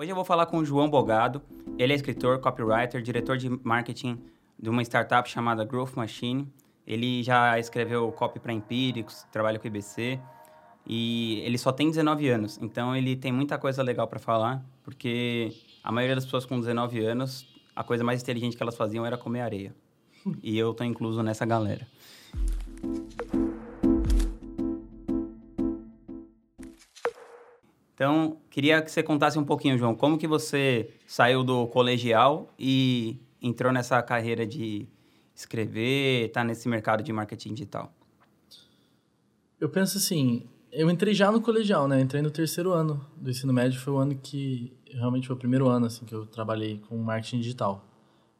Hoje eu vou falar com o João Bogado. Ele é escritor, copywriter, diretor de marketing de uma startup chamada Growth Machine. Ele já escreveu copy para Empíricos, trabalha com IBC. E ele só tem 19 anos, então ele tem muita coisa legal para falar, porque a maioria das pessoas com 19 anos, a coisa mais inteligente que elas faziam era comer areia. e eu tô incluso nessa galera. Então, queria que você contasse um pouquinho, João, como que você saiu do colegial e entrou nessa carreira de escrever, tá nesse mercado de marketing digital? Eu penso assim, eu entrei já no colegial, né? Entrei no terceiro ano do ensino médio, foi o ano que realmente foi o primeiro ano assim que eu trabalhei com marketing digital.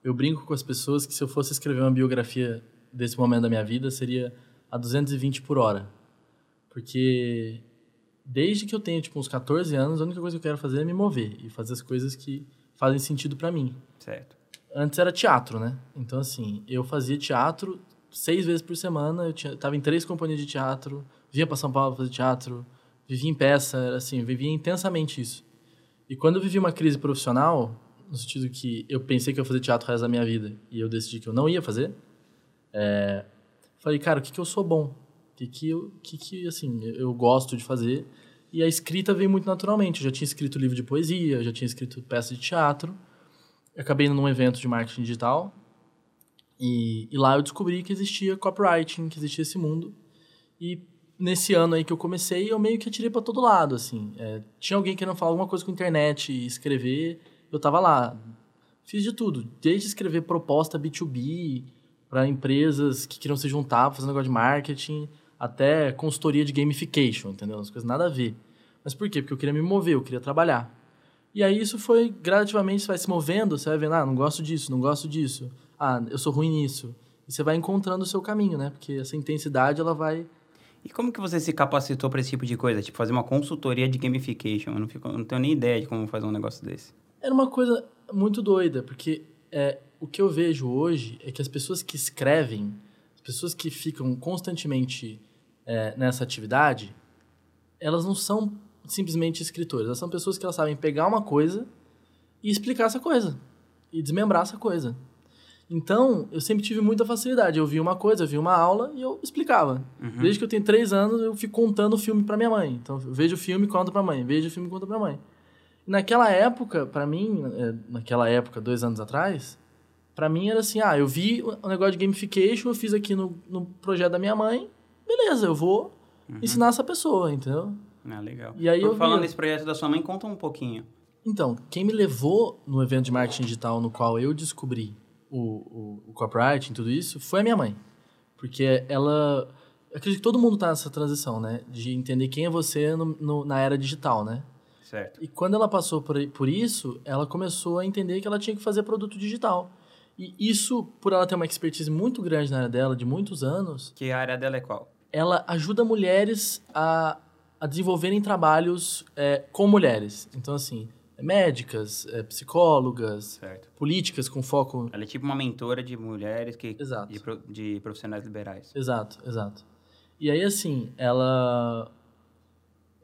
Eu brinco com as pessoas que se eu fosse escrever uma biografia desse momento da minha vida, seria a 220 por hora. Porque desde que eu tenho, tipo, uns 14 anos, a única coisa que eu quero fazer é me mover e fazer as coisas que fazem sentido para mim. Certo. Antes era teatro, né? Então, assim, eu fazia teatro seis vezes por semana, eu tinha, tava em três companhias de teatro, vinha para São Paulo fazer teatro, vivia em peça, era assim, vivia intensamente isso. E quando eu vivi uma crise profissional, no sentido que eu pensei que eu ia fazer teatro o resto da minha vida e eu decidi que eu não ia fazer, é, falei, cara, o que, que eu sou bom? Que que que que assim, eu gosto de fazer. E a escrita veio muito naturalmente. Eu já tinha escrito livro de poesia, já tinha escrito peça de teatro. Eu acabei indo num evento de marketing digital. E, e lá eu descobri que existia copywriting, que existia esse mundo. E nesse ano aí que eu comecei, eu meio que atirei para todo lado, assim. É, tinha alguém querendo falar alguma coisa com internet e escrever, eu tava lá. Fiz de tudo, desde escrever proposta B2B para empresas que queriam se juntar, fazer um negócio de marketing, até consultoria de gamification, entendeu? As coisas nada a ver. Mas por quê? Porque eu queria me mover, eu queria trabalhar. E aí isso foi gradativamente, você vai se movendo, você vai vendo, ah, não gosto disso, não gosto disso. Ah, eu sou ruim nisso. E você vai encontrando o seu caminho, né? Porque essa intensidade, ela vai... E como que você se capacitou para esse tipo de coisa? Tipo, fazer uma consultoria de gamification? Eu não, fico, eu não tenho nem ideia de como fazer um negócio desse. Era uma coisa muito doida, porque é, o que eu vejo hoje é que as pessoas que escrevem, as pessoas que ficam constantemente é, nessa atividade, elas não são simplesmente escritores. Elas são pessoas que elas sabem pegar uma coisa e explicar essa coisa. E desmembrar essa coisa. Então, eu sempre tive muita facilidade. Eu via uma coisa, eu via uma aula e eu explicava. Uhum. Desde que eu tenho três anos, eu fico contando o filme para minha mãe. Então, eu vejo o filme e conto pra mãe. Vejo o filme e conto pra mãe. Naquela época, para mim, é, naquela época, dois anos atrás, para mim era assim, ah, eu vi o negócio de gamification, eu fiz aqui no, no projeto da minha mãe, beleza, eu vou uhum. ensinar essa pessoa, entendeu? Ah, legal. E aí Por eu falando desse projeto da sua mãe, conta um pouquinho. Então, quem me levou no evento de marketing digital no qual eu descobri o, o, o copywriting, tudo isso, foi a minha mãe. Porque ela... Acredito que todo mundo está nessa transição, né? De entender quem é você no, no, na era digital, né? Certo. E quando ela passou por, por isso, ela começou a entender que ela tinha que fazer produto digital. E isso, por ela ter uma expertise muito grande na área dela, de muitos anos... Que a área dela é qual? Ela ajuda mulheres a, a desenvolverem trabalhos é, com mulheres. Então, assim, médicas, é, psicólogas, certo. políticas com foco... Ela é tipo uma mentora de mulheres que exato. De, de profissionais liberais. Exato, exato. E aí, assim, ela,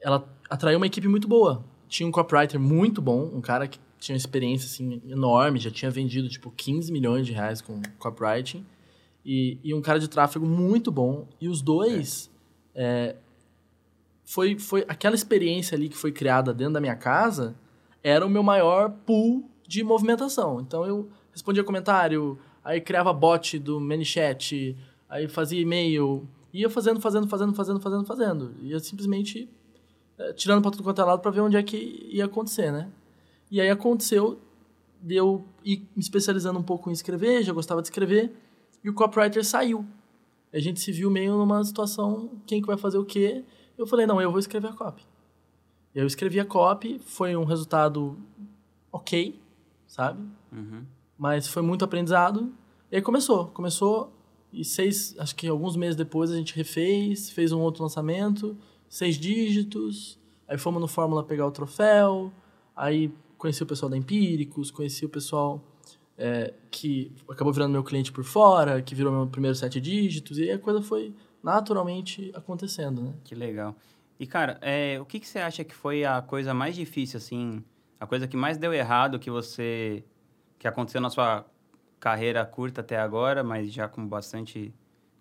ela atraiu uma equipe muito boa. Tinha um copywriter muito bom, um cara que tinha uma experiência, assim, enorme, já tinha vendido, tipo, 15 milhões de reais com copywriting e, e um cara de tráfego muito bom. E os dois. É. É, foi, foi aquela experiência ali que foi criada dentro da minha casa era o meu maior pool de movimentação. Então eu respondia comentário, aí criava bot do ManyChat, aí fazia e-mail, ia fazendo, fazendo, fazendo, fazendo, fazendo, fazendo. Ia simplesmente é, tirando para tudo quanto é lado para ver onde é que ia acontecer, né? E aí aconteceu de eu ir me especializando um pouco em escrever, já gostava de escrever e o copywriter saiu. A gente se viu meio numa situação, quem que vai fazer o quê? Eu falei, não, eu vou escrever a copy. Eu escrevi a copy, foi um resultado ok, sabe? Uhum. Mas foi muito aprendizado. E aí começou, começou e seis, acho que alguns meses depois a gente refez, fez um outro lançamento, seis dígitos, aí fomos no Fórmula pegar o troféu, aí conheci o pessoal da Empíricos, conheci o pessoal é, que acabou virando meu cliente por fora, que virou meu primeiro sete dígitos, e aí a coisa foi naturalmente acontecendo, né? Que legal. E, cara, é, o que, que você acha que foi a coisa mais difícil, assim, a coisa que mais deu errado que você que aconteceu na sua carreira curta até agora, mas já com bastante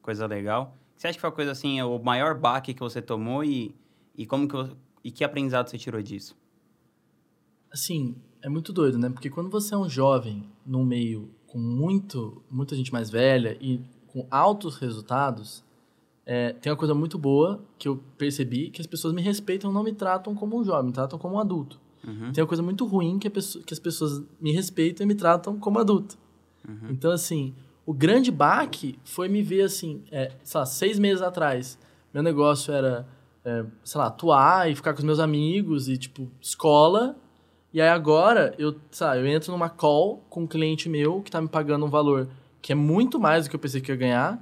coisa legal. Você acha que foi a coisa assim, o maior baque que você tomou e, e como que e que aprendizado você tirou disso? Assim, é muito doido, né? Porque quando você é um jovem num meio com muito, muita gente mais velha e com altos resultados, é, tem uma coisa muito boa que eu percebi, que as pessoas me respeitam, não me tratam como um jovem, me tratam como um adulto. Uhum. Tem uma coisa muito ruim que, pessoa, que, as pessoas me respeitam e me tratam como adulto. Uhum. Então, assim, o grande baque foi me ver, assim, é, sei lá, seis meses atrás, meu negócio era, é, sei lá, atuar e ficar com os meus amigos e, tipo, escola. E aí agora, eu, sabe, eu entro numa call com um cliente meu que tá me pagando um valor que é muito mais do que eu pensei que ia ganhar.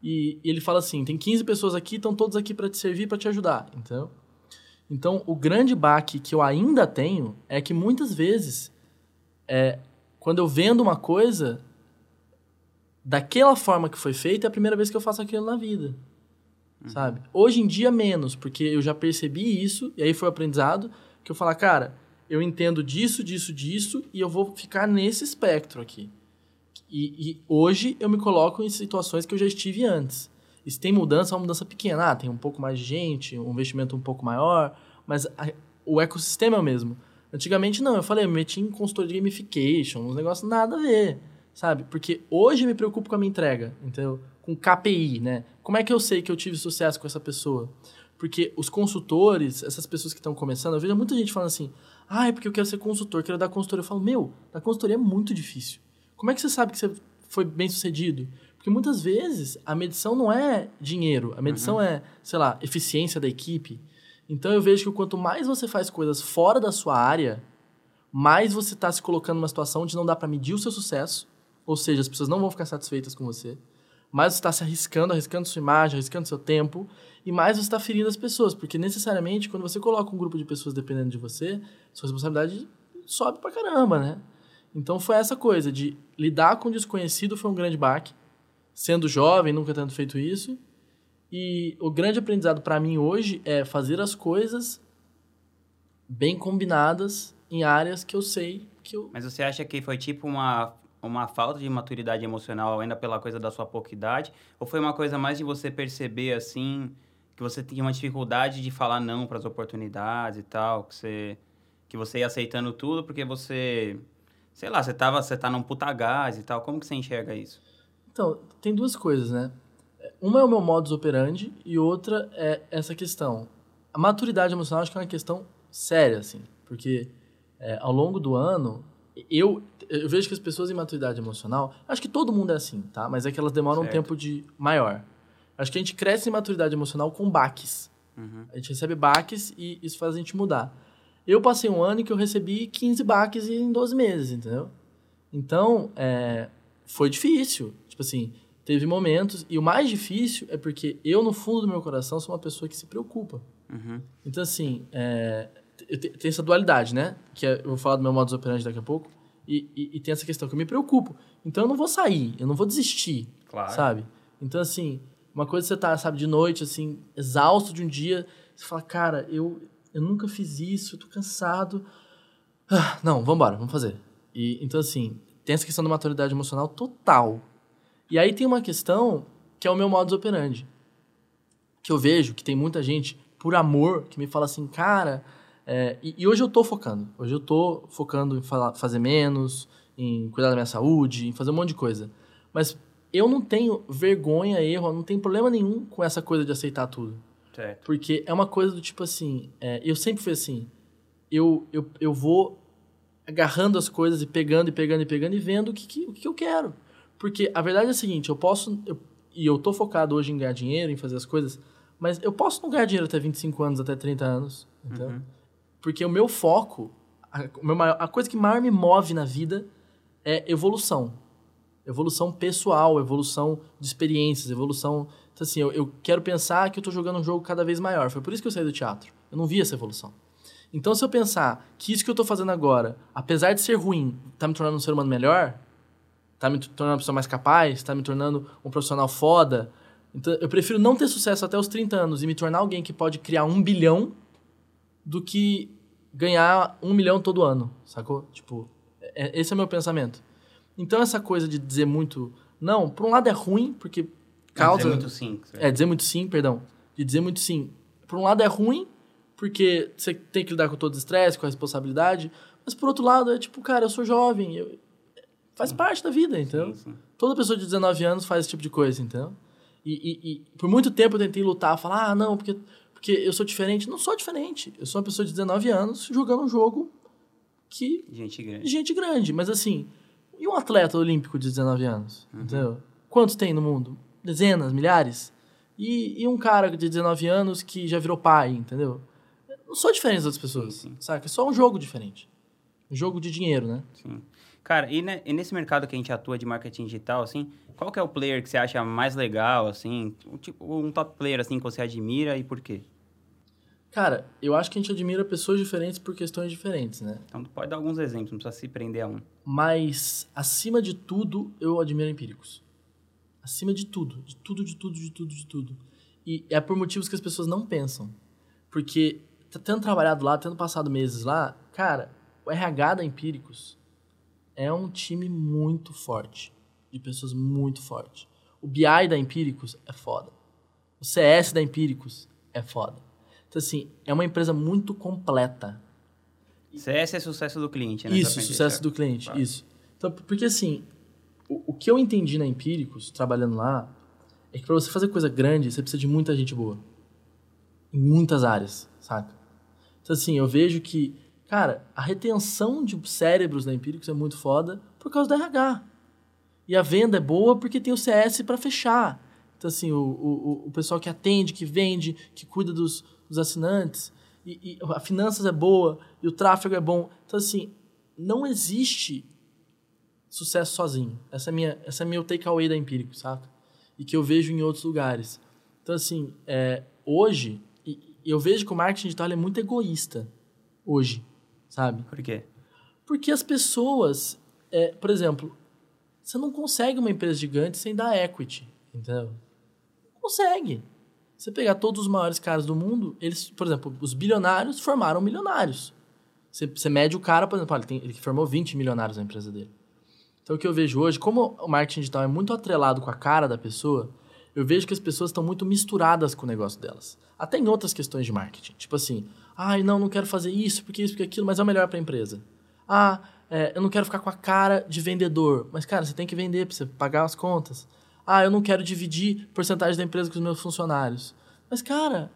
E, e ele fala assim: tem 15 pessoas aqui, estão todos aqui para te servir, para te ajudar. Então, então, o grande baque que eu ainda tenho é que muitas vezes, é, quando eu vendo uma coisa, daquela forma que foi feita, é a primeira vez que eu faço aquilo na vida. Uhum. Sabe? Hoje em dia, menos, porque eu já percebi isso, e aí foi o aprendizado, que eu falo, cara, eu entendo disso, disso, disso, e eu vou ficar nesse espectro aqui. E, e, hoje eu me coloco em situações que eu já estive antes. E se tem mudança, é uma mudança pequena. Ah, tem um pouco mais de gente, um investimento um pouco maior, mas a, o ecossistema é o mesmo. Antigamente não, eu falei, eu me meti em consultoria de gamification, uns negócios nada a ver, sabe? Porque hoje eu me preocupo com a minha entrega, entendeu? Com KPI, né? Como é que eu sei que eu tive sucesso com essa pessoa? Porque os consultores, essas pessoas que estão começando, eu vejo muita gente falando assim, ah, é porque eu quero ser consultor, quero dar consultoria. Eu falo, meu, dar consultoria é muito difícil. Como é que você sabe que você foi bem sucedido? Porque muitas vezes a medição não é dinheiro, a medição uhum. é, sei lá, eficiência da equipe. Então eu vejo que quanto mais você faz coisas fora da sua área, mais você está se colocando numa situação onde não dá para medir o seu sucesso, ou seja, as pessoas não vão ficar satisfeitas com você. Mais você está se arriscando, arriscando sua imagem, arriscando seu tempo, e mais você está ferindo as pessoas, porque necessariamente quando você coloca um grupo de pessoas dependendo de você, sua responsabilidade sobe pra caramba, né? Então foi essa coisa de lidar com o desconhecido foi um grande baque, sendo jovem, nunca tendo feito isso. E o grande aprendizado para mim hoje é fazer as coisas bem combinadas em áreas que eu sei que eu. Mas você acha que foi tipo uma, uma falta de maturidade emocional ainda pela coisa da sua pouca idade? Ou foi uma coisa mais de você perceber assim que você tinha uma dificuldade de falar não para as oportunidades e tal, que você que você ia aceitando tudo porque você sei lá, você tava, você tá num puta gás e tal, como que você enxerga isso? Então, tem duas coisas, né? Uma é o meu modus operandi e outra é essa questão. A maturidade emocional acho que é uma questão séria, assim, porque é, ao longo do ano, eu, eu vejo que as pessoas em maturidade emocional, acho que todo mundo é assim, tá? Mas é que elas demoram certo. um tempo de maior. Acho que a gente cresce em maturidade emocional com baques. Uhum. A gente recebe baques e isso faz a gente mudar. Eu passei um ano em que eu recebi 15 baques em 12 meses, entendeu? Então, é, foi difícil. Tipo assim, teve momentos. E o mais difícil é porque eu, no fundo do meu coração, sou uma pessoa que se preocupa. Uhum. Então, assim, é, tem essa dualidade, né? Que é, eu vou falar do meu modus operandi daqui a pouco. E, e, e, tem essa questão que eu me preocupo. Então, eu não vou sair, eu não vou desistir, claro. sabe? Então, assim, uma coisa é você tá, sabe, de noite, assim, exausto de um dia, você fala, cara, eu, eu nunca fiz isso, eu tô cansado. Ah, não, vamos embora, vamos fazer. E, então, assim, tem essa questão da maturidade emocional total. E aí tem uma questão que é o meu modus operandi. Que eu vejo que tem muita gente, por amor, que me fala assim, cara. É, e, e, hoje eu tô focando. Hoje eu tô focando em falar, fazer menos, em cuidar da minha saúde, em fazer um monte de coisa. Mas eu não tenho vergonha, erro, não tenho problema nenhum com essa coisa de aceitar tudo. Certo. Porque é uma coisa do tipo assim, é, eu sempre fui assim, eu, eu, eu vou agarrando as coisas e pegando e pegando e pegando e vendo o que, que, o que eu quero. Porque a verdade é a seguinte, eu posso, eu, e eu tô focado hoje em ganhar dinheiro, em fazer as coisas, mas eu posso não ganhar dinheiro até 25 anos, até 30 anos, então, uhum. Porque o meu foco, a, maior, a coisa que mais me move na vida é evolução. Evolução pessoal, evolução de experiências, evolução então, assim, eu, eu quero pensar que eu estou jogando um jogo cada vez maior. Foi por isso que eu saí do teatro. Eu não vi essa evolução. Então, se eu pensar que isso que eu estou fazendo agora, apesar de ser ruim, está me tornando um ser humano melhor, está me tornando uma pessoa mais capaz, está me tornando um profissional foda, então eu prefiro não ter sucesso até os 30 anos e me tornar alguém que pode criar um bilhão do que ganhar um milhão todo ano, sacou? Tipo, é, esse é o meu pensamento. Então, essa coisa de dizer muito não, por um lado é ruim, porque causa... Dizer muito sim. certo? É, dizer muito sim, perdão. De dizer muito sim. Por um lado é ruim, porque você tem que lidar com todo o estresse, com a responsabilidade. Mas por outro lado, é tipo, cara, eu sou jovem. Eu... Faz parte da vida, entendeu? Sim, sim. Toda pessoa de 19 anos faz esse tipo de coisa, entendeu? E, e- e por muito tempo eu tentei lutar, falar, ah, não, porque, porque eu sou diferente. Não sou diferente. Eu sou uma pessoa de 19 anos jogando um jogo que Gente grande. de gente grande. Mas assim, e um atleta olímpico de 19 anos? Entendeu? Quantos tem no mundo? Dezenas, milhares? E, e um cara de 19 anos que já virou pai, entendeu? Eu Não sou diferente das outras pessoas, Sim, sim. saca? É só um jogo diferente. Um jogo de dinheiro, né? Sim. Cara, e, ne- e nesse mercado que a gente atua de marketing digital, assim, qual que é o player que você acha mais legal, assim? Um, tipo, um top player, assim, que você admira e por quê? Cara, eu acho que a gente admira pessoas diferentes por questões diferentes, né? Então, pode dar alguns exemplos, não precisa se prender a um. Mas, acima de tudo, eu admiro empíricos. Acima de tudo. De tudo, de tudo, de tudo, de tudo. E é por motivos que as pessoas não pensam. Porque, tendo trabalhado lá, tendo passado meses lá, cara, o RH da Empíricos é um time muito forte. De pessoas muito fortes. O BI da Empíricos é foda. O CS da Empíricos é foda. Então, assim, é uma empresa muito completa. CS é sucesso do cliente, né? Isso, sucesso do cliente, Claro. isso. Então, porque assim, o, o que eu entendi na Empíricos, trabalhando lá, é que pra você fazer coisa grande, você precisa de muita gente boa. Em muitas áreas, saca? Então, assim, eu vejo que, cara, a retenção de cérebros na Empíricos é muito foda por causa do RH. E a venda é boa porque tem o CS pra fechar. Então, assim, o, o, o pessoal que atende, que vende, que cuida dos, dos assinantes, e, e a finanças é boa, e o tráfego é bom. Então, assim, não existe sucesso sozinho. Essa é, minha, essa é meu takeaway da Empírico, saca? E que eu vejo em outros lugares. Então, assim, é, hoje, e eu vejo que o marketing digital é muito egoísta. Hoje, sabe? Por quê? Porque as pessoas, é, por exemplo, você não consegue uma empresa gigante sem dar equity, entendeu? Não consegue. Você pegar todos os maiores caras do mundo, eles, por exemplo, os bilionários formaram milionários. Você, você mede o cara, por exemplo, ele, tem, ele formou 20 milionários na empresa dele. Então o que eu vejo hoje, como o marketing digital é muito atrelado com a cara da pessoa, eu vejo que as pessoas estão muito misturadas com o negócio delas. Até em outras questões de marketing. Tipo assim, ai, não, não quero fazer isso, porque isso, porque aquilo, mas é o melhor para a empresa. Ah, é, eu não quero ficar com a cara de vendedor. Mas, cara, você tem que vender para você pagar as contas. Ah, eu não quero dividir porcentagem da empresa com os meus funcionários. Mas, cara,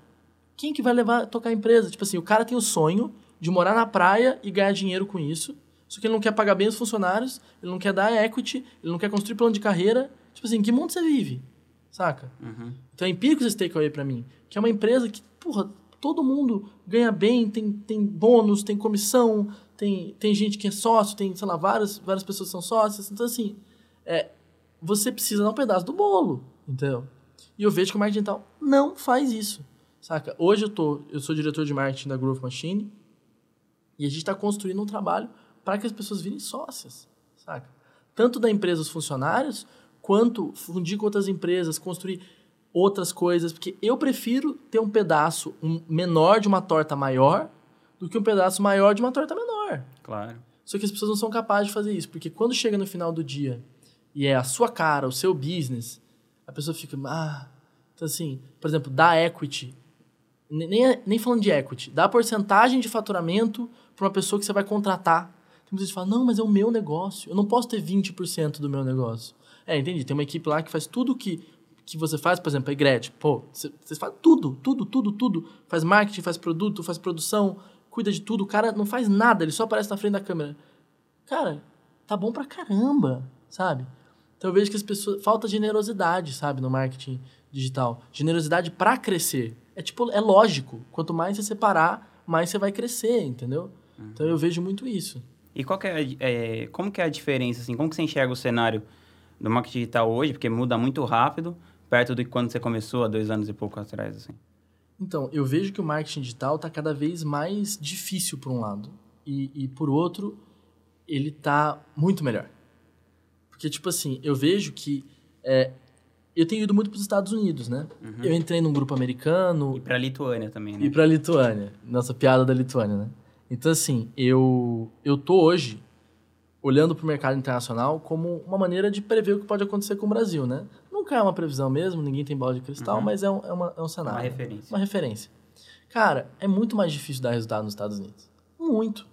quem que vai levar tocar a empresa? Tipo assim, o cara tem o sonho de morar na praia e ganhar dinheiro com isso. Só que ele não quer pagar bem os funcionários, ele não quer dar equity, ele não quer construir plano de carreira. Tipo assim, em que mundo você vive? Saca? Uhum. Então é empírico esse takeaway pra mim. Que é uma empresa que, porra, todo mundo ganha bem, tem, tem bônus, tem comissão, tem, tem gente que é sócio, tem, sei lá, várias, várias pessoas são sócias. Então, assim, é, você precisa dar um pedaço do bolo, entendeu? E eu vejo que o marketing digital não faz isso, saca? Hoje eu, tô, eu sou diretor de marketing da Growth Machine e a gente está construindo um trabalho para que as pessoas virem sócias, saca? Tanto da empresa os funcionários, quanto fundir com outras empresas, construir outras coisas, porque eu prefiro ter um pedaço um menor de uma torta maior do que um pedaço maior de uma torta menor. Claro. Só que as pessoas não são capazes de fazer isso, porque quando chega no final do dia e é a sua cara, o seu business, a pessoa fica, ah, então assim, por exemplo, dá equity, nem, nem- nem falando de equity, dá porcentagem de faturamento para uma pessoa que você vai contratar. Tem gente que fala, não, mas é o meu negócio, eu não posso ter 20% do meu negócio. É, entendi, tem uma equipe lá que faz tudo que, que você faz, por exemplo, a Egret, pô, você você faz tudo, tudo, tudo, tudo, faz marketing, faz produto, faz produção, cuida de tudo, o cara não faz nada, ele só aparece na frente da câmera. Cara, tá bom pra caramba, sabe? Então eu vejo que as pessoas. Falta generosidade, sabe, no marketing digital. Generosidade pra crescer. É tipo, é lógico. Quanto mais você separar, mais você vai crescer, entendeu? Então eu vejo muito isso. E qual é, é, como que é a diferença, assim? Como que você enxerga o cenário do marketing digital hoje? Porque muda muito rápido, perto de quando você começou há dois anos e pouco atrás, assim. Então, eu vejo que o marketing digital está cada vez mais difícil por um lado. E, e por outro, ele tá muito melhor. Porque, tipo assim, eu vejo que. é, eu tenho ido muito para os Estados Unidos, né? Uhum. Eu entrei num grupo americano, E pra Lituânia também, né? E pra Lituânia. Nossa, piada da Lituânia, né? Então, assim, eu, eu tô hoje olhando para o mercado internacional como uma maneira de prever o que pode acontecer com o Brasil, né? Nunca é uma previsão mesmo, ninguém tem bola de cristal, Uhum. mas é um, é, uma, é um cenário. Uma referência. Uma referência. Cara, é muito mais difícil dar resultado nos Estados Unidos. Muito.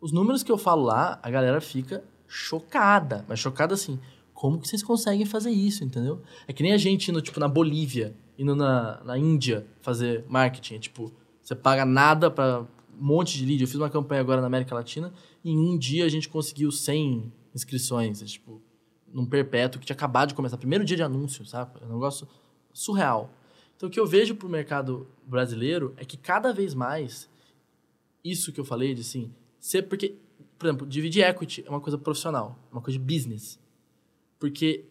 Os números que eu falo lá, a galera fica chocada. Mas chocada assim, como que vocês conseguem fazer isso, entendeu? É que nem a gente indo, tipo, na Bolívia, indo na, na Índia fazer marketing. É, tipo, você paga nada para um monte de lead. Eu fiz uma campanha agora na América Latina e em um dia a gente conseguiu 100 inscrições. É, tipo, num perpétuo que tinha acabado de começar. Primeiro dia de anúncio, sabe? É um negócio surreal. Então, o que eu vejo pro mercado brasileiro é que cada vez mais isso que eu falei de assim, ser porque, por exemplo, dividir equity é uma coisa profissional, uma coisa de business. Porque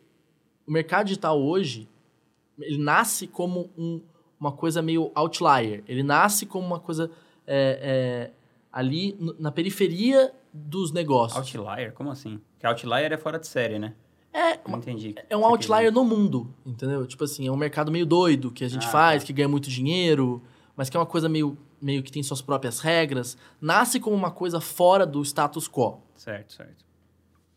o mercado digital hoje, ele nasce como um, uma coisa meio outlier. Ele nasce como uma coisa é, é, ali na periferia dos negócios. Outlier? Como assim? Que outlier é fora de série, né? É, entendi. é um outlier no mundo, entendeu? Tipo assim, é um mercado meio doido que a gente Ah, faz, tá. que ganha muito dinheiro, mas que é uma coisa meio, meio que tem suas próprias regras. Nasce como uma coisa fora do status quo. Certo, certo.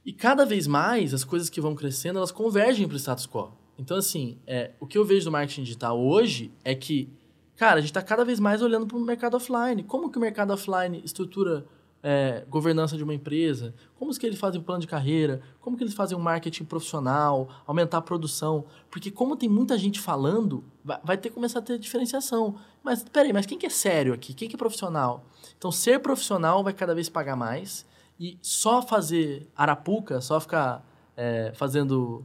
E cada vez mais, as coisas que vão crescendo, elas convergem para o status quo. Então, assim, é, o que eu vejo do marketing digital hoje é que, cara, a gente está cada vez mais olhando para o mercado offline. Como que o mercado offline estrutura é, governança de uma empresa? Como que eles fazem plano de carreira? Como que eles fazem um marketing profissional? Aumentar a produção? Porque como tem muita gente falando, vai, vai ter que começar a ter diferenciação. Mas, peraí, mas quem que é sério aqui? Quem que é profissional? Então, ser profissional vai cada vez pagar mais e só fazer arapuca, só ficar é, fazendo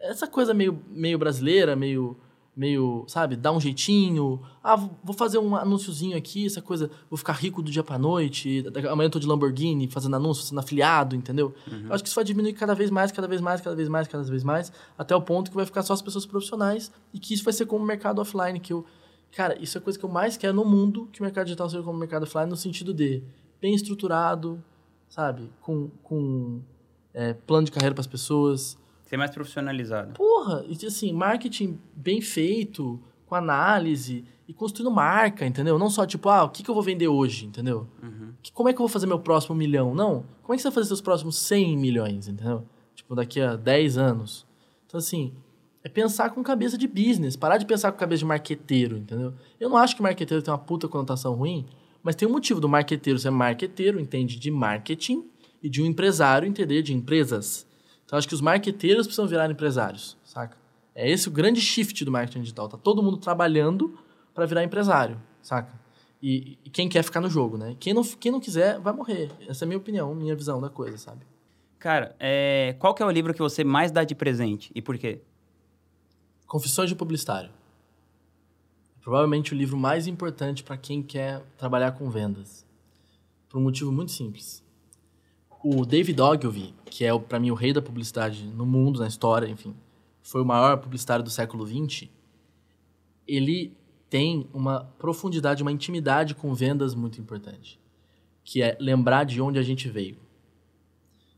essa coisa meio, meio brasileira, meio, meio, sabe, dar um jeitinho. Ah, vou fazer um anúnciozinho aqui, essa coisa, vou ficar rico do dia pra noite, da- amanhã eu tô de Lamborghini fazendo anúncio, sendo afiliado, entendeu? Eu acho que isso vai diminuir cada vez mais, cada vez mais, cada vez mais, cada vez mais, até o ponto que vai ficar só as pessoas profissionais e que isso vai ser como o mercado offline, que eu... Cara, isso é a coisa que eu mais quero no mundo, que o mercado digital seja como o mercado offline, no sentido de bem estruturado, sabe? Com, com é, plano de carreira para as pessoas, Ser mais profissionalizado. Porra, e assim, marketing bem feito, com análise e construindo marca, entendeu? Não só tipo, ah, o que, que eu vou vender hoje, entendeu? Uhum. Que- Como é que eu vou fazer meu próximo milhão? Não. Como é que você vai fazer seus próximos 100 milhões, entendeu? Tipo, daqui a 10 anos. Então, assim, é pensar com cabeça de business, parar de pensar com cabeça de marqueteiro, entendeu? Eu não acho que marqueteiro tem uma puta conotação ruim, mas tem um motivo do marqueteiro ser marqueteiro, entende de marketing, e de um empresário entender de empresas. Então, acho que os marqueteiros precisam virar empresários, saca? É esse o grande shift do marketing digital. Tá todo mundo trabalhando para virar empresário, saca? E, e quem quer ficar no jogo, né? Quem não, quem não quiser, vai morrer. Essa é a minha opinião, minha visão da coisa, sabe? Cara, é, qual que é o livro que você mais dá de presente e por quê? Confissões de Publicitário. Provavelmente o livro mais importante para quem quer trabalhar com vendas. Por um motivo muito simples. O David Ogilvy, que é para mim o rei da publicidade no mundo, na história, enfim, foi o maior publicitário do século XX. Ele tem uma profundidade, uma intimidade com vendas muito importante, que é lembrar de onde a gente veio.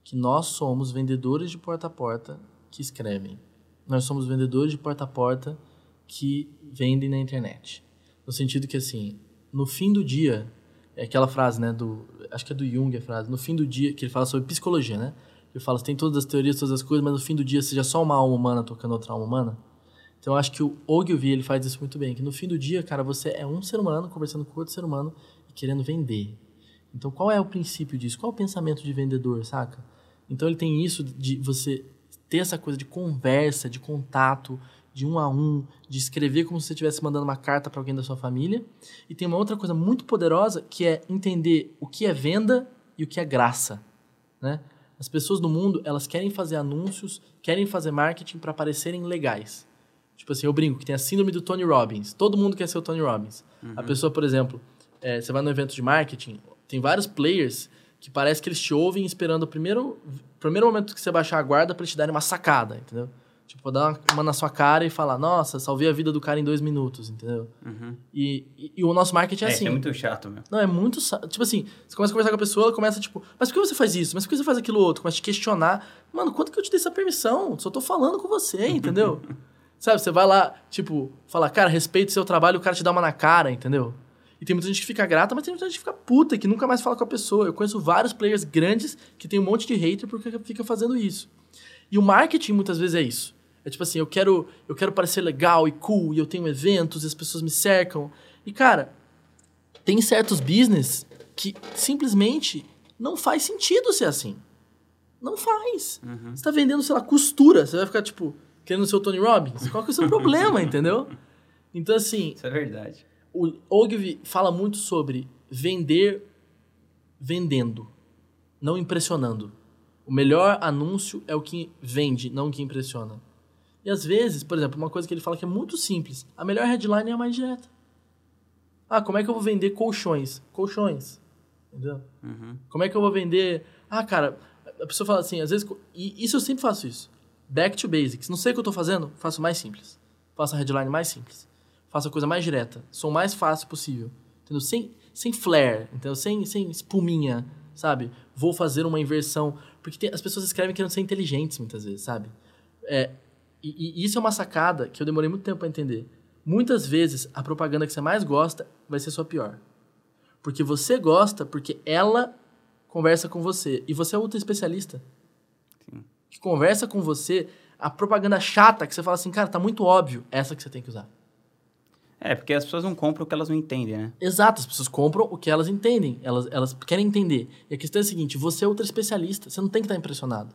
Que nós somos vendedores de porta a porta que escrevem nós somos vendedores de porta a porta que vendem na internet. No sentido que, assim, no fim do dia, é aquela frase, né, do, acho que é do Jung a frase, no fim do dia, que ele fala sobre psicologia, né? Ele fala, tem todas as teorias, todas as coisas, mas no fim do dia seja só uma alma humana tocando outra alma humana. Então eu acho que o Ogilvy, ele faz isso muito bem, que no fim do dia, cara, você é um ser humano conversando com outro ser humano e querendo vender. Então qual é o princípio disso? Qual é o pensamento de vendedor, saca? Então ele tem isso de você ter essa coisa de conversa, de contato, de um a um, de escrever como se você estivesse mandando uma carta para alguém da sua família. E tem uma outra coisa muito poderosa que é entender o que é venda e o que é graça, né? As pessoas no mundo, elas querem fazer anúncios, querem fazer marketing para parecerem legais. Tipo assim, eu brinco que tem a síndrome do Tony Robbins. Todo mundo quer ser o Tony Robbins. A pessoa, por exemplo, é, você vai no evento de marketing, tem vários players que parece que eles te ouvem esperando o primeiro, primeiro momento que você baixar a guarda para te darem uma sacada, entendeu? Tipo, dar uma, na sua cara e falar, nossa, salvei a vida do cara em dois minutos, entendeu? Uhum. E, e, e o nosso marketing é, É, assim. é muito chato, meu. Não, é muito. Tipo assim, você começa a conversar com a pessoa, ela começa, tipo, mas por que você faz isso? Mas por que você faz aquilo outro? Começa a te questionar. Mano, quanto que eu te dei essa permissão? Só tô falando com você, entendeu? Sabe, você vai lá, tipo, falar, cara, respeite seu trabalho, o cara te dá uma na cara, entendeu? E tem muita gente que fica grata, mas tem muita gente que fica puta, que nunca mais fala com a pessoa. Eu conheço vários players grandes que tem um monte de hater porque fica fazendo isso. E o marketing muitas vezes é isso. É tipo assim, eu quero, eu quero parecer legal e cool, e eu tenho eventos, e as pessoas me cercam. E cara, tem certos business que simplesmente não faz sentido ser assim. Não faz. Uhum. Você tá vendendo, sei lá, costura. Você vai ficar, tipo, querendo ser o Tony Robbins? Qual que é o seu problema, entendeu? Então, assim... Isso é verdade. O Ogilvy fala muito sobre vender vendendo, não impressionando. O melhor anúncio é o que vende, não o que impressiona. E às vezes, por exemplo, uma coisa que ele fala que é muito simples: a melhor headline é a mais direta. Ah, como é que eu vou vender colchões? Colchões. Entendeu? Uhum. Como é que eu vou vender. Ah, cara, a pessoa fala assim, às vezes. E isso eu sempre faço isso. Back to basics. Não sei o que eu estou fazendo, faço mais simples. Faço a headline mais simples. Faço a coisa mais direta. Sou o mais fácil possível. Entendeu? Sem, sem flare, entendeu? Sem, sem espuminha, sabe? Vou fazer uma inversão. Porque tem, as pessoas escrevem querendo ser inteligentes muitas vezes, sabe? É, e, e isso é uma sacada que eu demorei muito tempo para entender. Muitas vezes a propaganda que você mais gosta vai ser sua pior. Porque você gosta porque ela conversa com você. E você é ultra especialista. Sim. Que conversa com você, a propaganda chata que você fala assim, cara, tá muito óbvio, essa que você tem que usar. É, porque as pessoas não compram o que elas não entendem, né? Exato, as pessoas compram o que elas entendem. Elas, elas querem entender. E a questão é a seguinte: você é ultra especialista, você não tem que estar impressionado.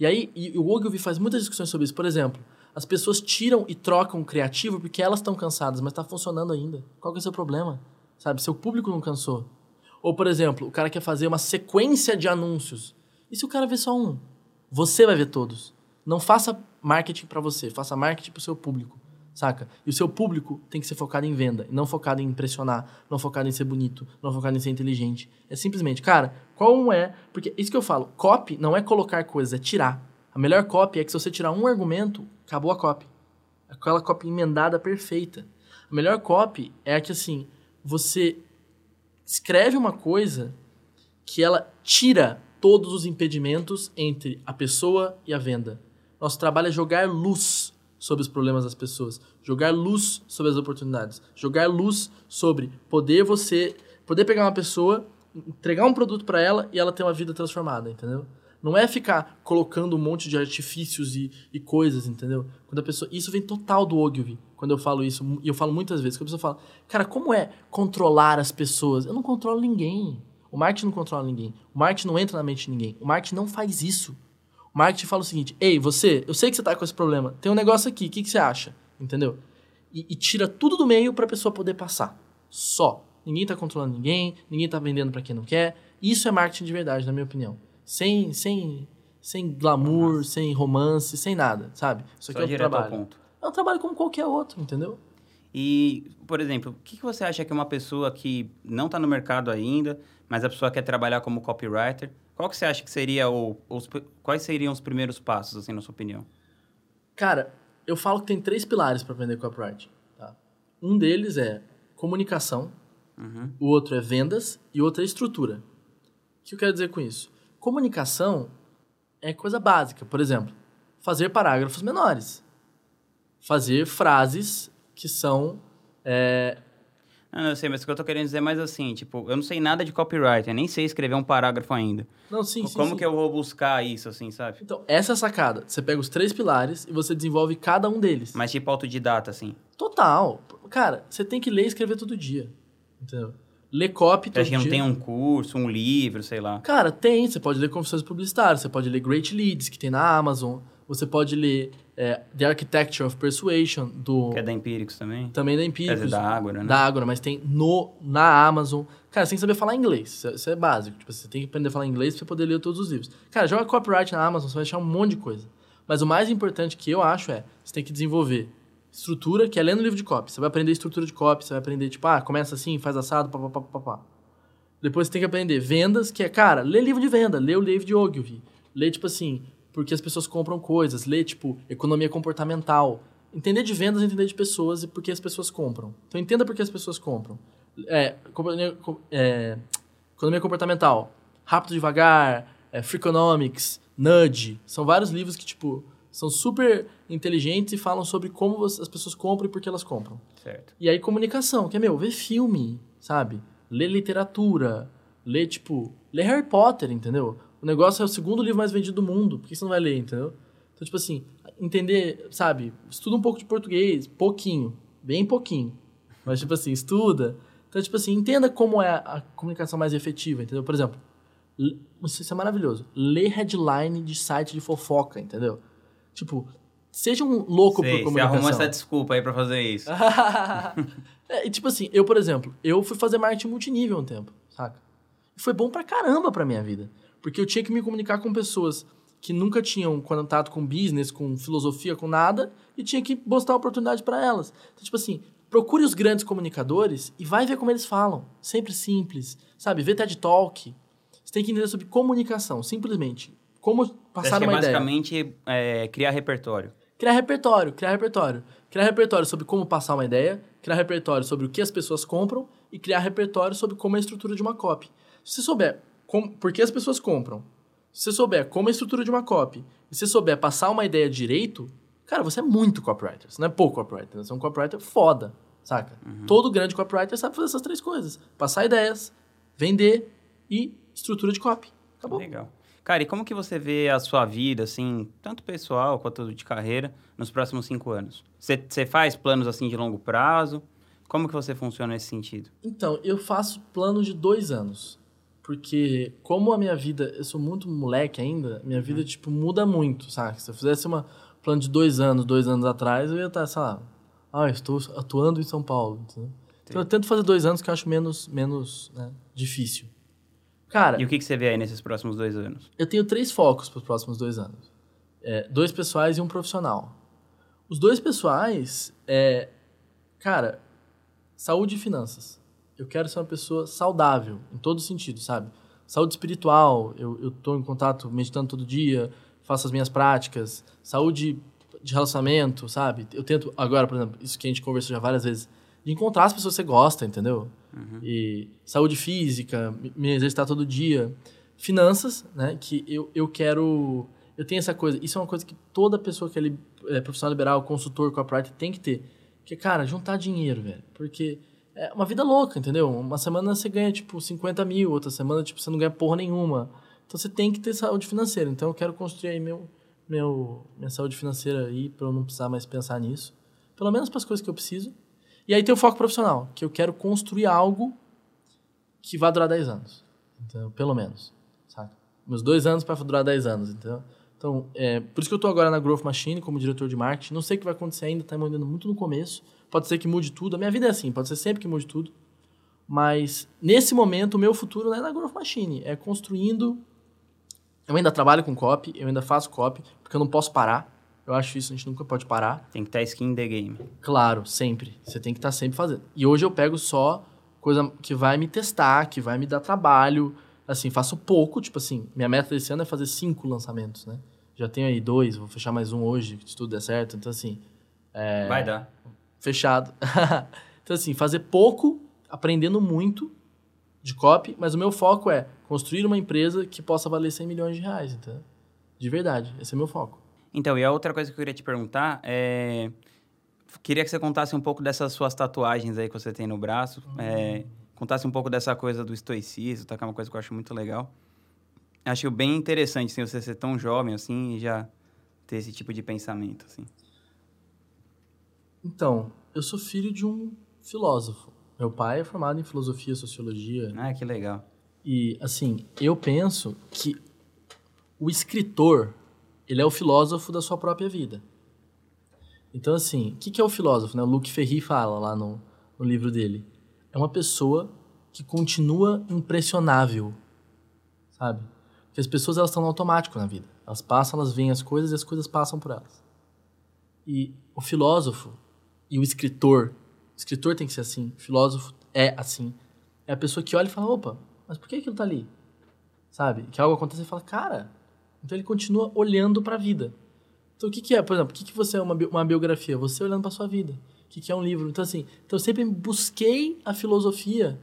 E aí, e o Ogilvy faz muitas discussões sobre isso. Por exemplo, as pessoas tiram e trocam criativo porque elas estão cansadas, mas está funcionando ainda. Qual que é o seu problema? Sabe, seu público não cansou. Ou, por exemplo, o cara quer fazer uma sequência de anúncios. E se o cara vê só um? Você vai ver todos. Não faça marketing para você, faça marketing para o seu público saca? E o seu público tem que ser focado em venda, não focado em impressionar, não focado em ser bonito, não focado em ser inteligente. É simplesmente, cara, qual é. Porque isso que eu falo, copy não é colocar coisas, é tirar. A melhor copy é que se você tirar um argumento, acabou a copy. Aquela copy emendada perfeita. A melhor copy é a que, assim, você escreve uma coisa que ela tira todos os impedimentos entre a pessoa e a venda. Nosso trabalho é jogar luz sobre os problemas das pessoas, jogar luz sobre as oportunidades, jogar luz sobre poder você, poder pegar uma pessoa, entregar um produto para ela e ela ter uma vida transformada, entendeu? Não é ficar colocando um monte de artifícios e, e coisas, entendeu? Quando a pessoa, isso vem total do Ogilvy. Quando eu falo isso, e eu falo muitas vezes, quando a pessoa fala, cara, como é controlar as pessoas? Eu não controlo ninguém. O marketing não controla ninguém. O marketing não entra na mente de ninguém. O marketing não faz isso. Marketing fala o seguinte: Ei, você, eu sei que você tá com esse problema. Tem um negócio aqui, o que, que você acha? Entendeu? E, e tira tudo do meio para a pessoa poder passar. Só. Ninguém tá controlando ninguém, ninguém tá vendendo para quem não quer. Isso é marketing de verdade, na minha opinião. Sem, sem, sem glamour, sem romance, sem nada, sabe? Isso aqui Só é um trabalho. Ponto. É um trabalho como qualquer outro, entendeu? E, por exemplo, o que, que você acha que uma pessoa que não está no mercado ainda, mas a pessoa quer trabalhar como copywriter, qual que você acha que seria o, os, quais seriam os primeiros passos, assim, na sua opinião? Cara, eu falo que tem três pilares para aprender copyright. Tá? Um deles é comunicação, uhum. o outro é vendas e o outro é estrutura. O que eu quero dizer com isso? Comunicação é coisa básica. Por exemplo, fazer parágrafos menores. Fazer frases que são é, não, eu sei, mas o que eu tô querendo dizer é mais assim, tipo, eu não sei nada de copyright, eu nem sei escrever um parágrafo ainda. Não, sim, sim. Como sim. que eu vou buscar isso, assim, sabe? Então, essa é a sacada. Você pega os três pilares e você desenvolve cada um deles. Mas tipo autodidata, assim. Total. Cara, você tem que ler e escrever todo dia. Entendeu? Ler copy todo Acho que não tem um curso, um livro, sei lá. Cara, tem. Você pode ler Confissões Publicitárias, você pode ler Great Leads, que tem na Amazon. Você pode ler é, The Architecture of Persuasion, do... Que é da Empíricos também. Também da Empíricos. É da Ágora, né? Da Ágora, mas tem no, na Amazon. Cara, você tem que saber falar inglês. Isso é, é básico. Tipo, você tem que aprender a falar inglês pra você poder ler todos os livros. Cara, joga copyright na Amazon, você vai achar um monte de coisa. Mas o mais importante que eu acho é, você tem que desenvolver estrutura, que é lendo livro de copy. Você vai aprender estrutura de copy, você vai aprender, tipo, ah, começa assim, faz assado, papapá, papapá. Depois você tem que aprender vendas, que é, cara, lê livro de venda, lê o livro de Ogilvy. Lê, tipo assim, porque as pessoas compram coisas, ler, tipo, economia comportamental. Entender de vendas, entender de pessoas e por que as pessoas compram. Então, entenda por que as pessoas compram. É, é, economia comportamental, Rápido Devagar, é, Freakonomics, Nudge. São vários livros que, tipo, são super inteligentes e falam sobre como as pessoas compram e por que elas compram. Certo. E aí, comunicação, que é, meu, ver filme, sabe? Lê literatura, lê, tipo, lê Harry Potter, entendeu? O negócio é o segundo livro mais vendido do mundo, por que você não vai ler, entendeu? Então, tipo assim, entender, sabe? Estuda um pouco de português, pouquinho, bem pouquinho. Mas, tipo assim, estuda. Então, tipo assim, entenda como é a comunicação mais efetiva, entendeu? Por exemplo, isso é maravilhoso. Lê headline de site de fofoca, entendeu? Tipo, seja um louco Sei, por comunicação. Você arrumou essa desculpa aí pra fazer isso. é, tipo assim, eu, por exemplo, eu fui fazer marketing multinível um tempo, saca? E foi bom pra caramba pra minha vida. Porque eu tinha que me comunicar com pessoas que nunca tinham contato com business, com filosofia, com nada, e tinha que mostrar oportunidade para elas. Então, tipo assim, procure os grandes comunicadores e vai ver como eles falam. Sempre simples, sabe? Vê TED Talk. Você tem que entender sobre comunicação, simplesmente. Como passar Acho uma que é ideia. basicamente é, criar repertório. Criar repertório, criar repertório. Criar repertório sobre como passar uma ideia, criar repertório sobre o que as pessoas compram e criar repertório sobre como é a estrutura de uma copy. Se você souber como, por que as pessoas compram, se você souber como é a estrutura de uma copy, e se você souber passar uma ideia direito, cara, você é muito copywriter. Você não é pouco copywriter, você é um copywriter foda, saca? Uhum. Todo grande copywriter sabe fazer essas três coisas. Passar ideias, vender e estrutura de copy. Acabou. Legal. Cara, e como que você vê a sua vida, assim, tanto pessoal quanto de carreira, nos próximos cinco anos? Você, você faz planos, assim, de longo prazo? Como que você funciona nesse sentido? Então, eu faço planos de dois anos. Porque, como a minha vida, eu sou muito moleque ainda, minha uhum. vida, tipo, muda muito, sabe? Se eu fizesse uma plano de dois anos, dois anos atrás, eu ia estar, sei lá, ah, estou atuando em São Paulo. Então eu tento fazer dois anos que eu acho menos, menos né, difícil. Cara. E o que, que você vê aí nesses próximos dois anos? Eu tenho três focos para os próximos dois anos: é, dois pessoais e um profissional. Os dois pessoais é. Cara, saúde e finanças. Eu quero ser uma pessoa saudável, em todo sentido, sabe? Saúde espiritual, eu estou em contato, meditando todo dia, faço as minhas práticas. Saúde de relacionamento, sabe? Eu tento, agora, por exemplo, isso que a gente conversou já várias vezes, de encontrar as pessoas que você gosta, entendeu? Uhum. E saúde física, me exercitar todo dia. Finanças, né? Que eu, eu quero. Eu tenho essa coisa. Isso é uma coisa que toda pessoa que é, é profissional liberal, consultor, corporate tem que ter. Que cara, juntar dinheiro, velho. Porque é uma vida louca, entendeu? Uma semana você ganha, tipo, 50 mil, outra semana, tipo, você não ganha porra nenhuma. Então você tem que ter saúde financeira. Então eu quero construir aí meu, meu, minha saúde financeira aí para eu não precisar mais pensar nisso. Pelo menos para as coisas que eu preciso. E aí tem o foco profissional, que eu quero construir algo que vai durar 10 anos. Então, pelo menos. Meus dois anos para durar 10 anos, entendeu? Então, é, por isso que eu estou agora na Growth Machine como diretor de marketing. Não sei o que vai acontecer ainda, está ainda muito no começo. Pode ser que mude tudo. A minha vida é assim, pode ser sempre que mude tudo. Mas, nesse momento, o meu futuro não é na Growth Machine. É construindo... Eu ainda trabalho com copy, eu ainda faço copy, porque eu não posso parar. Eu acho isso, a gente nunca pode parar. Tem que estar skin in the game. Claro, sempre. Você tem que estar sempre fazendo. E hoje eu pego só coisa que vai me testar, que vai me dar trabalho. Assim, faço pouco, tipo assim, minha meta desse ano é fazer cinco lançamentos, né? Já tenho aí dois, vou fechar mais um hoje, se tudo der certo. Então, assim. É... Vai dar. Fechado. então, assim, fazer pouco, aprendendo muito de copy, mas o meu foco é construir uma empresa que possa valer 100 milhões de reais, entendeu? De verdade, esse é o meu foco. Então, e a outra coisa que eu queria te perguntar é. Queria que você contasse um pouco dessas suas tatuagens aí que você tem no braço. Uhum. É, contasse um pouco dessa coisa do estoicismo, tá? Que é uma coisa que eu acho muito legal. Acho bem interessante, assim, você ser tão jovem, assim, e já ter esse tipo de pensamento, assim. Então, eu sou filho de um filósofo. Meu pai é formado em filosofia e sociologia. Ah, que legal. E, assim, eu penso que o escritor ele é o filósofo da sua própria vida. Então, assim, o que, que é o filósofo? Né? O Luc Ferry fala lá no, no livro dele. É uma pessoa que continua impressionável, sabe? Porque as pessoas elas estão no automático na vida. Elas passam, elas veem as coisas e as coisas passam por elas. E o filósofo e o escritor, o escritor tem que ser assim, o filósofo é assim. É a pessoa que olha e fala, opa, mas por que aquilo tá ali? Sabe? Que algo acontece e fala, cara, então ele continua olhando para a vida. Então o que, que é, por exemplo, o que, que você é uma, bi uma biografia? Você olhando para sua vida. O que, que é um livro? Então assim, então eu sempre busquei a filosofia.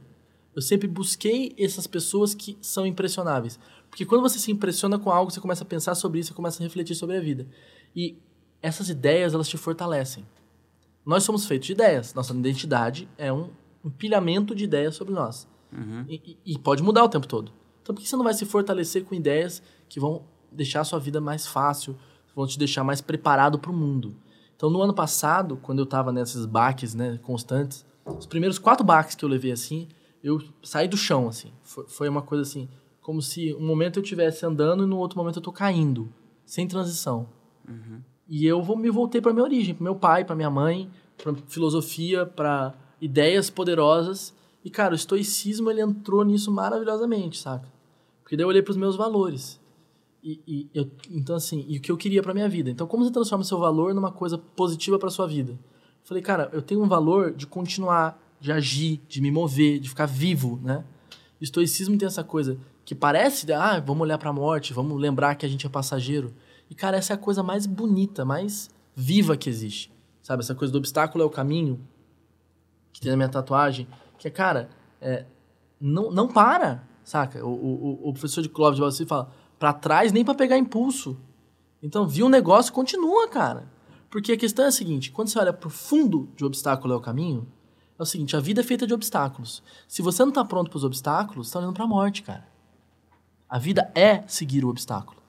Eu sempre busquei essas pessoas que são impressionáveis. Porque quando você se impressiona com algo, você começa a pensar sobre isso, você começa a refletir sobre a vida. E essas ideias, elas te fortalecem. Nós somos feitos de ideias. Nossa identidade é um empilhamento de ideias sobre nós. Uhum. E, e- pode mudar o tempo todo. Então por que você não vai se fortalecer com ideias que vão deixar a sua vida mais fácil, vão te deixar mais preparado para o mundo? Então no ano passado, quando eu estava nesses baques né, constantes, os primeiros quatro baques que eu levei assim, eu saí do chão assim. Foi, foi uma coisa assim, como se um momento eu estivesse andando e no outro momento eu tô caindo, sem transição. E eu vou, me voltei para minha origem, para meu pai, para minha mãe, para filosofia, para ideias poderosas. E cara, o estoicismo ele entrou nisso maravilhosamente, saca? Porque daí eu olhei para os meus valores. E, e eu, então assim, e o que eu queria para minha vida. Então, como você transforma seu valor numa coisa positiva para sua vida? Falei, cara, eu tenho um valor de continuar, de agir, de me mover, de ficar vivo, né? O estoicismo tem essa coisa que parece, ah, vamos olhar para a morte, vamos lembrar que a gente é passageiro. E cara, essa é a coisa mais bonita, mais viva que existe. Sabe, essa coisa do obstáculo é o caminho, que tem na minha tatuagem, que é, cara, é, não, não para, saca? O, o, o professor de Clóvis de Balsi fala, pra trás nem pra pegar impulso. Então, viu um negócio, continua, cara. Porque a questão é a seguinte, quando você olha pro fundo de obstáculo é o caminho, é o seguinte, a vida é feita de obstáculos. Se você não tá pronto pros obstáculos, você tá olhando pra morte, cara. A vida é seguir o obstáculo.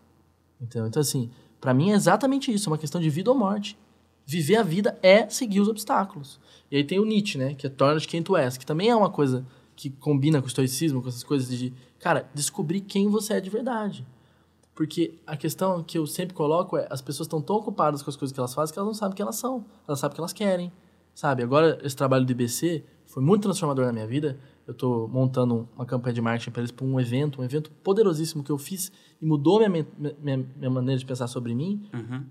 Entendeu? Então, assim, pra mim é exatamente isso, é uma questão de vida ou morte. Viver a vida é seguir os obstáculos. E aí tem o Nietzsche, né? Que é Torna-te quem tu és, que também é uma coisa que combina com o estoicismo, com essas coisas de, cara, descobrir quem você é de verdade. Porque a questão que eu sempre coloco é, as pessoas estão tão ocupadas com as coisas que elas fazem que elas não sabem o que elas são. Elas sabem o que elas querem, sabe? Agora, esse trabalho do IBC foi muito transformador na minha vida. Eu estou montando uma campanha de marketing para eles para um evento, um evento poderosíssimo que eu fiz e mudou minha, minha, minha maneira de pensar sobre mim. Uhum.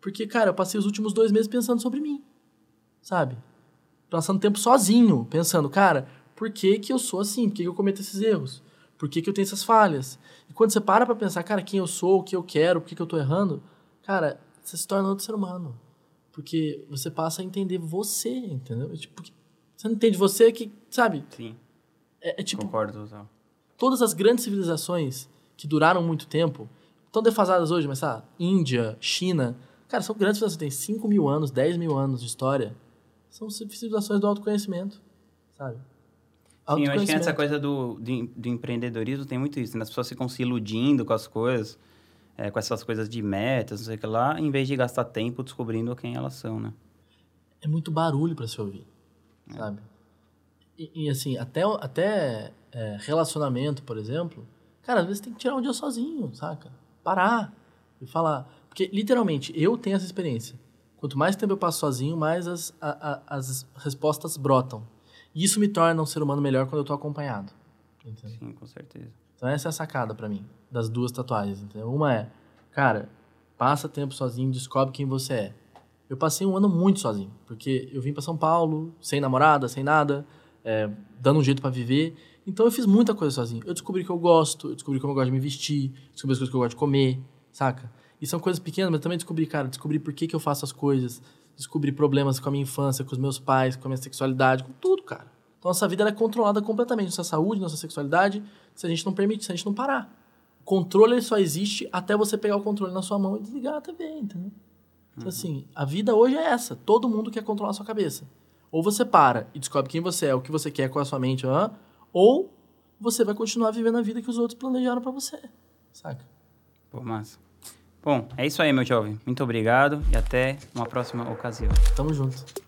Porque, cara, eu passei os últimos dois meses pensando sobre mim, sabe? Passando tempo sozinho, pensando, cara, por que, que eu sou assim? Por que, que eu cometo esses erros? Por que, que eu tenho essas falhas? E quando você para pra pensar, cara, quem eu sou, o que eu quero, por que, que eu tô errando, cara, você se torna outro ser humano. Porque você passa a entender você, entendeu? Tipo, você não entende você que, sabe? Sim, É, é tipo, concordo total. todas as grandes civilizações que duraram muito tempo estão defasadas hoje, mas sabe? Índia, China. Cara, são grandes civilizações, têm 5 mil anos, 10 mil anos de história. São civilizações do autoconhecimento, sabe? Sim, eu acho que essa coisa do, do, do empreendedorismo tem muito isso, né? As pessoas ficam se iludindo com as coisas, é, com essas coisas de metas, não sei o que lá, em vez de gastar tempo descobrindo quem elas são, né? É muito barulho para se ouvir, sabe? E, e, assim, até, até é, relacionamento, por exemplo, cara, às vezes tem que tirar um dia sozinho, saca? Parar e falar. Porque, literalmente, eu tenho essa experiência. Quanto mais tempo eu passo sozinho, mais as, a- a- as respostas brotam. E isso me torna um ser humano melhor quando eu tô acompanhado. Sim, com certeza. Então essa é a sacada pra mim, das duas tatuagens, entendeu? Uma é, cara, passa tempo sozinho, descobre quem você é. Eu passei um ano muito sozinho, porque eu vim pra São Paulo, sem namorada, sem nada, é, dando um jeito pra viver. Então eu fiz muita coisa sozinho. Eu descobri que eu gosto, eu descobri como eu gosto de me vestir, descobri as coisas que eu gosto de comer, saca? E são coisas pequenas, mas também descobri, cara, descobri por que, que eu faço as coisas, descobri problemas com a minha infância, com os meus pais, com a minha sexualidade, com tudo, cara. Então nossa vida é controlada completamente, nossa saúde, nossa sexualidade, se a gente não permite, se a gente não parar. O controle ele só existe até você pegar o controle na sua mão e desligar a TV, entendeu? Então, assim, a vida hoje é essa. Todo mundo quer controlar a sua cabeça. Ou você para e descobre quem você é, o que você quer com a sua mente, ou você vai continuar vivendo a vida que os outros planejaram pra você, saca? Pô, massa. Bom, é isso aí, meu jovem. Muito obrigado e até uma próxima ocasião. Tamo junto.